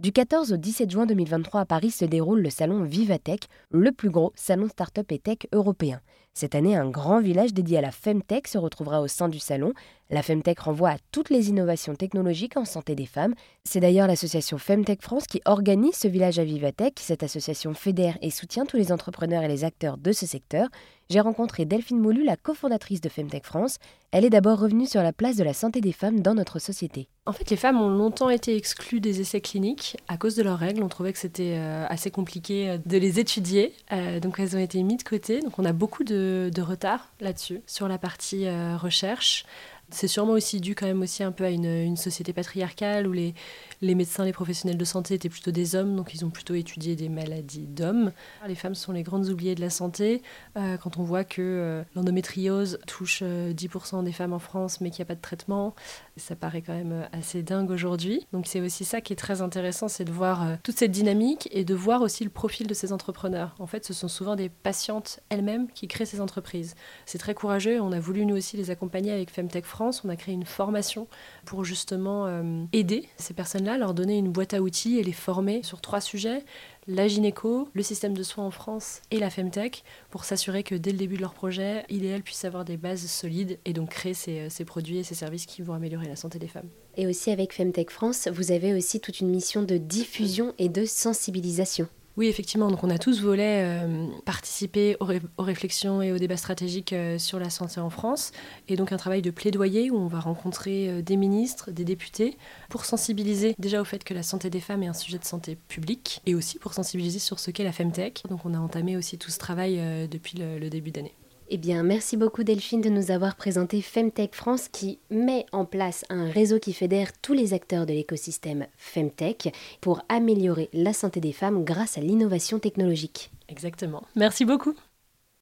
Du 14 au 17 juin 2023 à Paris se déroule le salon Vivatech, le plus gros salon start-up et tech européen. Cette année, un grand village dédié à la Femtech se retrouvera au sein du salon. La Femtech renvoie à toutes les innovations technologiques en santé des femmes. C'est d'ailleurs l'association Femtech France qui organise ce village à Vivatech. Cette association fédère et soutient tous les entrepreneurs et les acteurs de ce secteur. J'ai rencontré Delphine Moulu, la cofondatrice de Femtech France. Elle est d'abord revenue sur la place de la santé des femmes dans notre société. En fait, les femmes ont longtemps été exclues des essais cliniques à cause de leurs règles. On trouvait que c'était euh, assez compliqué euh, de les étudier. Euh, donc elles ont été mises de côté. Donc on a beaucoup de retard là-dessus, sur la partie recherche. C'est sûrement aussi dû quand même aussi un peu à une, société patriarcale où les, médecins, les professionnels de santé étaient plutôt des hommes, donc ils ont plutôt étudié des maladies d'hommes. Les femmes sont les grandes oubliées de la santé. Euh, quand on voit que euh, l'endométriose touche 10% des femmes en France, mais qu'il n'y a pas de traitement, ça paraît quand même assez dingue aujourd'hui. Donc c'est aussi ça qui est très intéressant, c'est de voir toute cette dynamique et de voir aussi le profil de ces entrepreneurs. En fait, ce sont souvent des patientes elles-mêmes qui créent ces entreprises. C'est très courageux. On a voulu nous aussi les accompagner avec Femtech France on a créé une formation pour justement euh, aider ces personnes-là, leur donner une boîte à outils et les former sur trois sujets la gynéco, le système de soins en France et la Femtech pour s'assurer que dès le début de leur projet, il et puissent avoir des bases solides et donc créer ces, ces, produits et ces services qui vont améliorer la santé des femmes. Et aussi avec Femtech France, vous avez aussi toute une mission de diffusion et de sensibilisation. Oui, effectivement. Donc, on a tous voulu euh, participer aux, réflexions et aux débats stratégiques euh, sur la santé en France. Et donc, un travail de plaidoyer où on va rencontrer euh, des ministres, des députés, pour sensibiliser déjà au fait que la santé des femmes est un sujet de santé publique et aussi pour sensibiliser sur ce qu'est la Femtech. Donc, on a entamé aussi tout ce travail depuis le début d'année. Eh bien, merci beaucoup Delphine de nous avoir présenté Femtech France qui met en place un réseau qui fédère tous les acteurs de l'écosystème Femtech pour améliorer la santé des femmes grâce à l'innovation technologique. Exactement. Merci beaucoup.